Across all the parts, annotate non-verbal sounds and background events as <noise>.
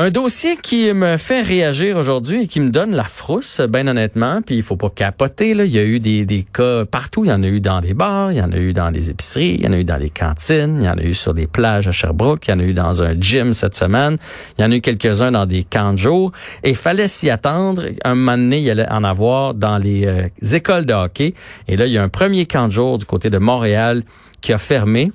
Un dossier qui me fait réagir aujourd'hui et qui me donne la frousse, bien honnêtement, puis il faut pas capoter. Là. Il y a eu des, des cas partout. Il y en a eu dans les bars, il y en a eu dans les épiceries, il y en a eu dans les cantines, il y en a eu sur les plages à Sherbrooke, il y en a eu dans un gym cette semaine, il y en a eu quelques-uns dans des camps de jour. Et il fallait s'y attendre. Un moment donné, il y allait en avoir dans les euh, écoles de hockey. Et là, il y a un premier camp jour du côté de Montréal qui a fermé.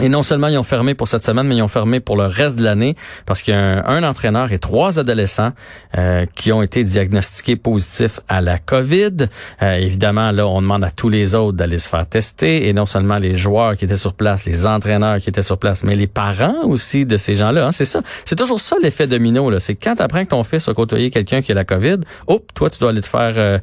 Et non seulement ils ont fermé pour cette semaine, mais ils ont fermé pour le reste de l'année parce qu'il y a un, entraîneur et trois adolescents euh, qui ont été diagnostiqués positifs à la COVID. Euh, évidemment, là, on demande à tous les autres d'aller se faire tester et non seulement les joueurs qui étaient sur place, les entraîneurs qui étaient sur place, mais les parents aussi de ces gens-là. Hein, c'est ça. C'est toujours ça l'effet domino. Là. C'est quand tu apprends que ton fils a côtoyé quelqu'un qui a la COVID, hop, toi, tu dois aller te faire euh,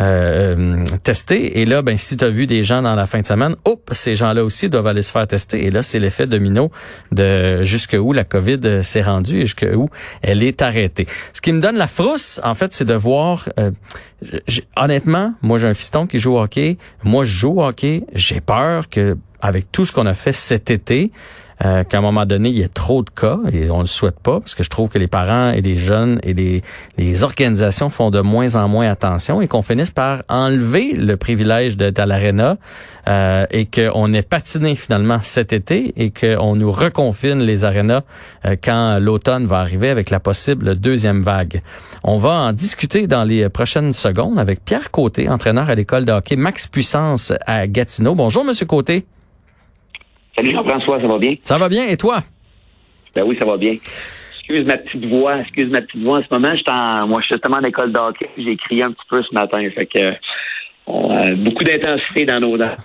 euh tester. Et là, ben, si tu as vu des gens dans la fin de semaine, hop, ces gens-là aussi doivent aller se faire tester là, c'est l'effet domino de jusqu'où la COVID euh, s'est rendue et jusqu'où elle est arrêtée. Ce qui me donne la frousse, en fait, c'est de voir... Euh, honnêtement, moi, j'ai un fiston qui joue au hockey. Moi, je joue au hockey. J'ai peur que avec tout ce qu'on a fait cet été, euh, qu'à un moment donné, il y ait trop de cas, et on le souhaite pas, parce que je trouve que les parents et les jeunes et les, les organisations font de moins en moins attention et qu'on finisse par enlever le privilège d'être à l'aréna euh, et qu'on ait patiné finalement cet été et qu'on nous reconfine les arénas euh, quand l'automne va arriver avec la possible deuxième vague. On va en discuter dans les prochaines secondes avec Pierre Côté, entraîneur à l'école de hockey Max Puissance à Gatineau. Bonjour, Monsieur Côté. Salut Jean-François, ça va bien? Ça va bien, et toi? Ben oui, ça va bien. Excuse ma petite voix, excuse ma petite voix en ce moment. Je en, moi, je suis justement à l'école d'hockey. J'ai crié un petit peu ce matin. Fait que on a beaucoup d'intensité dans nos, dans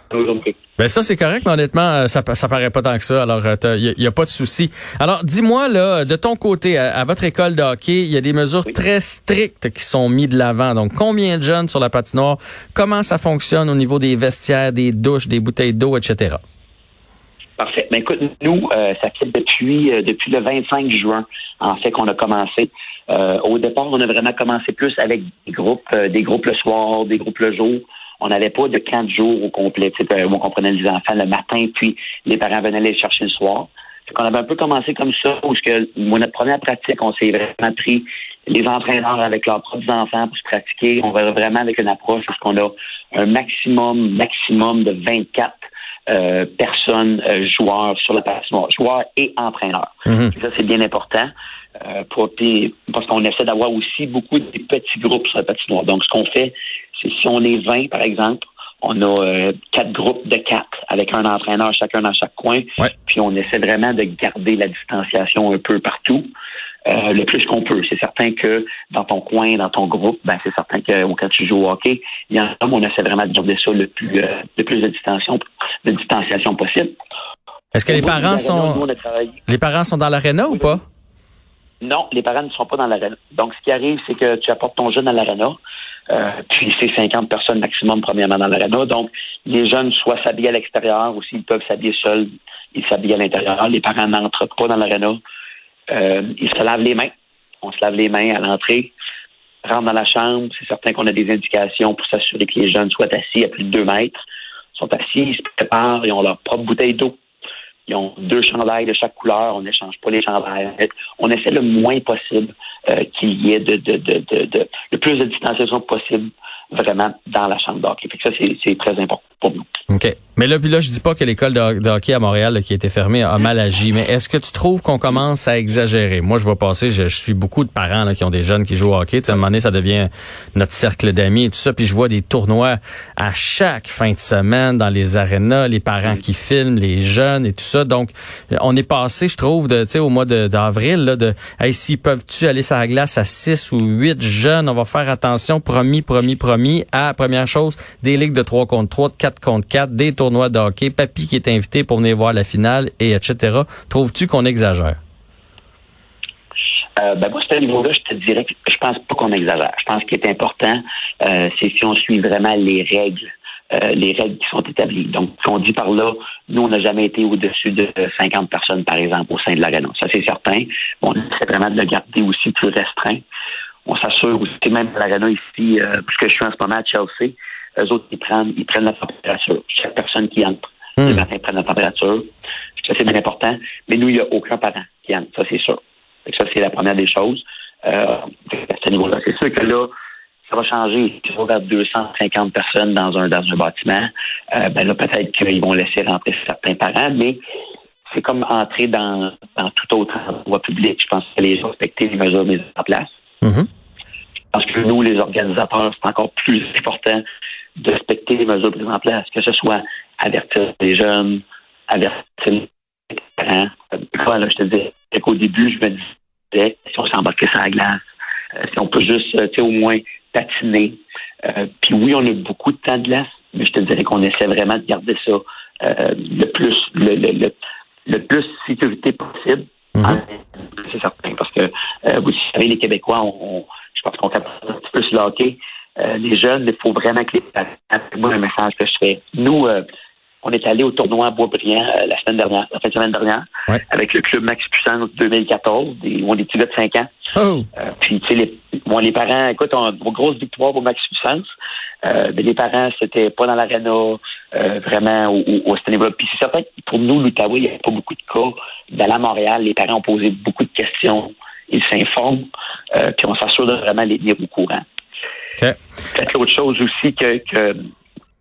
Ben ça c'est correct, mais honnêtement, euh, ça, ça paraît pas tant que ça. Alors, il euh, y, a pas de souci. Alors, dis-moi là, de ton côté, à, votre école de hockey, il y a des mesures très strictes qui sont mises de l'avant. Donc, combien de jeunes sur la patinoire? Comment ça fonctionne au niveau des vestiaires, des douches, des bouteilles d'eau, etc. Parfait. Ben, écoute, nous, euh, ça fait depuis euh, depuis le 25 juin, en fait, qu'on a commencé. Euh, au départ, on a vraiment commencé plus avec des groupes, des groupes le soir, des groupes le jour. On n'avait pas de camp jours au complet, où on comprenait les enfants le matin, puis les parents venaient les chercher le soir. On avait un peu commencé comme ça, où que, notre première pratique, on s'est vraiment pris les entraîneurs avec leurs propres enfants pour se pratiquer. On va vraiment avec une approche où on a un maximum, maximum de 24 euh, personnes, euh, joueurs sur la patinoire, joueurs et entraîneurs. Mhm. Ça, c'est bien important. Euh, pour, parce qu'on essaie d'avoir aussi beaucoup de petits groupes sur la patinoire. Donc, ce qu'on fait, c'est si on est 20, par exemple, on a quatre groupes de quatre avec un entraîneur chacun dans chaque coin. Puis on essaie vraiment de garder la distanciation un peu partout. Euh, le plus qu'on peut. C'est certain que dans ton coin, dans ton groupe, ben c'est certain que quand tu joues au hockey, il y en a on essaie vraiment de garder ça le plus euh, le plus de distanciation de distanciation possible. Est-ce que les parents sont les parents sont dans l'aréna ou pas? Non, les parents ne sont pas dans l'aréna. Donc, ce qui arrive, c'est que tu apportes ton jeune à l'aréna, euh, puis c'est 50 personnes maximum premièrement dans l'aréna. Donc, les jeunes soit s'habillent à l'extérieur ou s'ils peuvent s'habiller seuls, ils s'habillent à l'intérieur. Les parents n'entrent pas dans l'aréna. Euh, ils se lavent les mains. On se lave les mains à l'entrée, rentre dans la chambre. C'est certain qu'on a des indications pour s'assurer que les jeunes soient assis à plus de deux mètres. Ils sont assis, ils se préparent, ils ont leur propre bouteille d'eau. Ils ont deux chandails de chaque couleur. On n'échange pas les chandails. On essaie le moins possible euh, qu'il y ait de, le plus de distanciation possible vraiment dans la chambre d'hockey. ça, c'est très important pour nous. OK. Mais là, puis là, je dis pas que l'école de, hockey à Montréal qui a été fermée a mal agi, mais est-ce que tu trouves qu'on commence à exagérer? Moi, je vois passer, je, suis beaucoup de parents là, qui ont des jeunes qui jouent au hockey. à un moment donné, ça devient notre cercle d'amis et tout ça. Puis je vois des tournois à chaque fin de semaine dans les arénas, les parents qui filment, les jeunes et tout ça. Donc, on est passé, je trouve, de, au mois d'avril, là, de hey, s'ils peuvent-tu aller sur la glace à six ou huit jeunes, on va faire attention, promis, promis, promis, à première chose, des ligues de 3 contre 3, de 4 contre 4, des tournois tournoi Papy qui est invité pour venir voir la finale, et etc. Trouves-tu qu'on exagère? Euh, ben moi, à ce niveau-là, je te dirais que je pense pas qu'on exagère. Je pense qu'il est important, euh, c'est si on suit vraiment les règles, euh, les règles qui sont établies. Donc, on dit par là, nous, on n'a jamais été au-dessus de 50 personnes, par exemple, au sein de l'arena. Ça, c'est certain. On essaie vraiment de le garder aussi plus restreint. On s'assure aussi, même à l'arena ici, puisque je suis en ce moment à Chelsea, eux autres, ils prennent, ils prennent la température. Chaque personne qui entre hmm. le matin prend la température. Ça, c'est bien important. Mais nous, il n'y a aucun parent qui entre. Ça, c'est sûr. Ça, c'est la première des choses. Euh, à ce niveau-là, c'est sûr que là, ça va changer. Si on vers 250 personnes dans un, dans un bâtiment, euh, ben là, peut-être qu'ils vont laisser rentrer certains parents, mais c'est comme entrer dans, dans tout autre endroit public. Je pense que les gens respecter les mesures mises en place. Je pense que nous, les organisateurs, c'est encore plus important de respecter les mesures prises en place, que ce soit avertir les jeunes, avertir les parents. Là, je te disais qu'au début, je me disais, si on s'embarquait sur la glace, euh, si on peut juste, euh, tu sais, au moins patiner. Euh, puis oui, on a beaucoup de temps de glace, mais je te dirais qu'on essaie vraiment de garder ça le plus le, le, le, plus sécurité possible. Mhm. C'est certain, parce que vous savez, les Québécois, on, je pense qu'on fait un petit peu se locker. les jeunes, il faut vraiment que les parents, moi, un message que je fais. Nous, on est allé au tournoi Boisbriand euh, la semaine dernière, la fin de semaine dernière, avec le club Max Puissance 2014, des, on des petits gars de 5 ans. Oh. Euh, puis, tu sais, les, bon, les parents, écoute, on, une grosse victoire pour Max Puissance. Euh, mais les parents, c'était pas dans l'aréna, euh, vraiment, au, au, niveau-là. Puis c'est certain que pour nous, l'Outaouais, il n'y avait pas beaucoup de cas. D'aller à Montréal, les parents ont posé beaucoup de questions. Ils s'informent. Euh, puis on s'assure de vraiment les tenir au courant. Okay. L'autre chose aussi que, que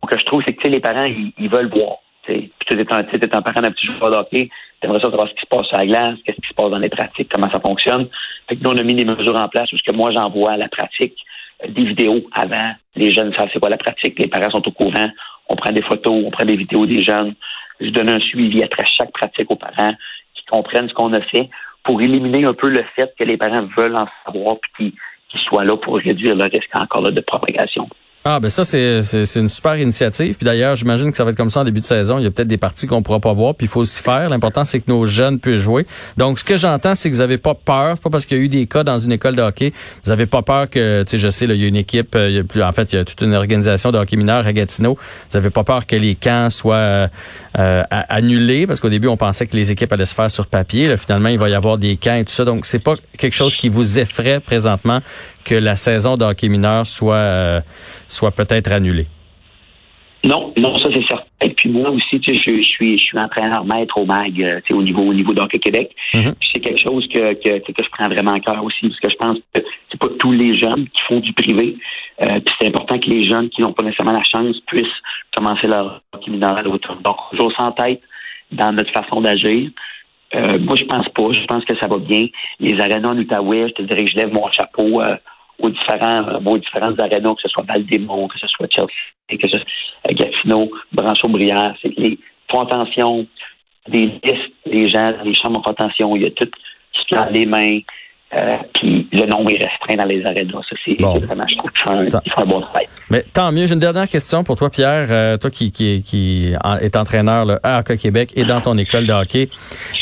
que je trouve, c'est que les parents, ils, veulent voir. Puis tu es un, parent d'un petit joueur de tu aimerais savoir ce qui se passe sur la glace, qu'est-ce qui se passe dans les pratiques, comment ça fonctionne. Fait que nous, on a mis des mesures en place où que moi, j'envoie la pratique, euh, des vidéos avant. Les jeunes savent c'est quoi la pratique, les parents sont au courant. On prend des photos, on prend des vidéos des jeunes. Je donne un suivi après chaque pratique aux parents qui comprennent ce qu'on a fait pour éliminer un peu le fait que les parents veulent en savoir puis qu'ils soient là pour réduire le risque encore là, de propagation. Ah ben ça c'est c'est une super initiative. Puis d'ailleurs, j'imagine que ça va être comme ça en début de saison. Il y a peut-être des parties qu'on pourra pas voir, puis il faut aussi faire. L'important c'est que nos jeunes puissent jouer. Donc ce que j'entends c'est que vous avez pas peur, pas parce qu'il y a eu des cas dans une école de hockey, vous avez pas peur que tu sais je sais là, il y a une équipe, euh, il y a plus en fait il y a toute une organisation de hockey mineur à Gatineau. Vous avez pas peur que les camps soient euh, euh annulés parce qu'au début on pensait que les équipes allaient se faire sur papier. Là, finalement il va y avoir des camps et tout ça. Donc c'est pas quelque chose qui vous effraie présentement que la saison de hockey mineur soit euh, soit peut-être annulée. Non, non, ça c'est certain. Et puis moi aussi, tu sais, je, suis je suis entraîneur maître au MAG, euh, tu sais, au niveau au niveau d'Hockey Québec. Mm-hmm. C'est quelque chose que, que, que je prends vraiment en cœur aussi, parce que je pense que c'est pas tous les jeunes qui font du privé. Euh, puis c'est important que les jeunes qui n'ont pas nécessairement la chance puissent commencer leur hockey mineur à l'automne. Donc, toujours sans tête dans notre façon d'agir. Euh, moi, je pense pas. Je pense que ça va bien. Les arénas en Outaouais, je te dirais que je lève mon chapeau euh, aux différents, euh, aux différentes arénas, que ce soit Val-des-Monts, que ce soit Chelsea, que ce soit euh, Gatineau, Branchot-Brière. C'est les font attention des listes des gens, les chambres font attention. Il y a tout qui se les mains. Euh, puis le nombre est restreint dans les arénas. Ça, c'est vraiment, je trouve qu'ils font un bon travail. Mais tant mieux. J'ai une dernière question pour toi, Pierre. Euh, toi qui, qui, qui est entraîneur là, à Hockey Québec et dans ton école de hockey.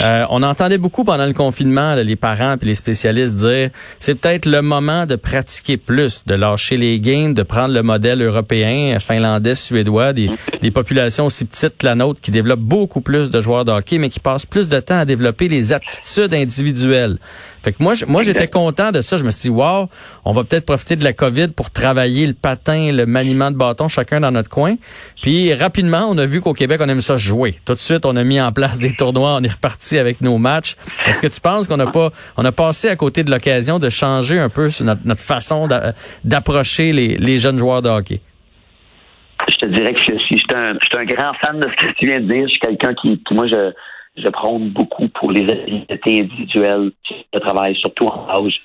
Euh, on entendait beaucoup pendant le confinement les parents et les spécialistes dire c'est peut-être le moment de pratiquer plus, de lâcher les games, de prendre le modèle européen, finlandais, suédois, des, des populations aussi petites que la nôtre qui développent beaucoup plus de joueurs de hockey, mais qui passent plus de temps à développer les aptitudes individuelles. Fait que moi, moi j'étais content de ça. Je me suis dit, wow, on va peut-être profiter de la COVID pour travailler le patin, le maniement de bâton, chacun dans notre coin. Puis rapidement, on a vu qu'au Québec, on aime ça jouer. Tout de suite, on a mis en place <laughs> des tournois, on est reparti avec nos matchs. Est-ce que tu penses qu'on n'a pas, on a passé à côté de l'occasion de changer un peu notre, notre façon d'approcher les, les jeunes joueurs de hockey? Je te dirais que je suis, je suis, un, je suis un grand fan de ce que tu viens de dire. Je suis quelqu'un qui, qui, moi, je, je prône beaucoup pour les activités individuelles de travail, surtout en âge.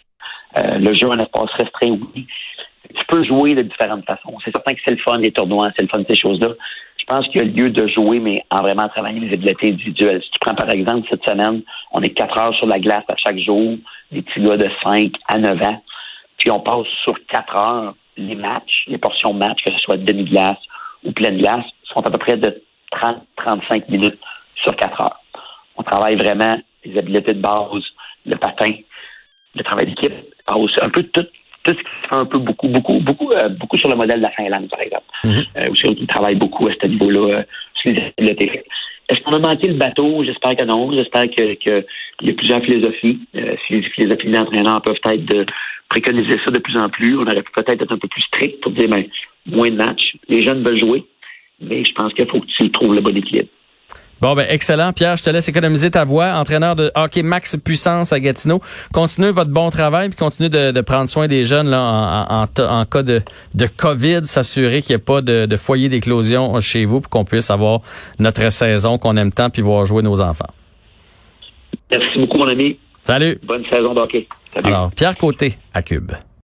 Euh, le jeu en espace restreint, oui. Tu peux jouer de différentes façons. C'est certain que c'est le fun, les tournois, c'est le fun, ces choses-là. Je pense qu'il y a lieu de jouer, mais en vraiment travaillant les habiletés individuelles. Si tu prends, par exemple, cette semaine, on est quatre heures sur la glace à chaque jour, des petits gars de 5 à 9 ans. Puis on passe sur quatre heures les matchs, les portions de matchs, que ce soit demi-glace ou pleine glace, sont à peu près de 30-35 minutes sur quatre heures. On travaille vraiment les habiletés de base, le patin, le travail d'équipe, un peu tout, tout ce qui se fait un peu beaucoup, beaucoup, beaucoup, euh, beaucoup sur le modèle de la Finlande, par exemple. Mm-hmm. euh, aussi, on travaille beaucoup à ce niveau-là euh, sur les habiletés. Est-ce qu'on a manqué le bateau? J'espère que non. J'espère que, que il y a plusieurs philosophies. Euh, si les philosophies d'entraîneur peuvent être de préconiser ça de plus en plus, on aurait peut-être être un peu plus strict pour dire ben, moins de matchs. Les jeunes veulent jouer, mais je pense qu'il faut que tu trouves le bon équilibre. Bon, ben excellent. Pierre, je te laisse économiser ta voix. Entraîneur de hockey max puissance à Gatineau. Continuez votre bon travail puis continuez de, prendre soin des jeunes là, en, en, cas de, de COVID. S'assurer qu'il n'y ait pas de, de foyer d'éclosion chez vous pour qu'on puisse avoir notre saison qu'on aime tant puis voir jouer nos enfants. Merci beaucoup, mon ami. Salut. Bonne saison d'hockey. Alors, Pierre Côté à Cube.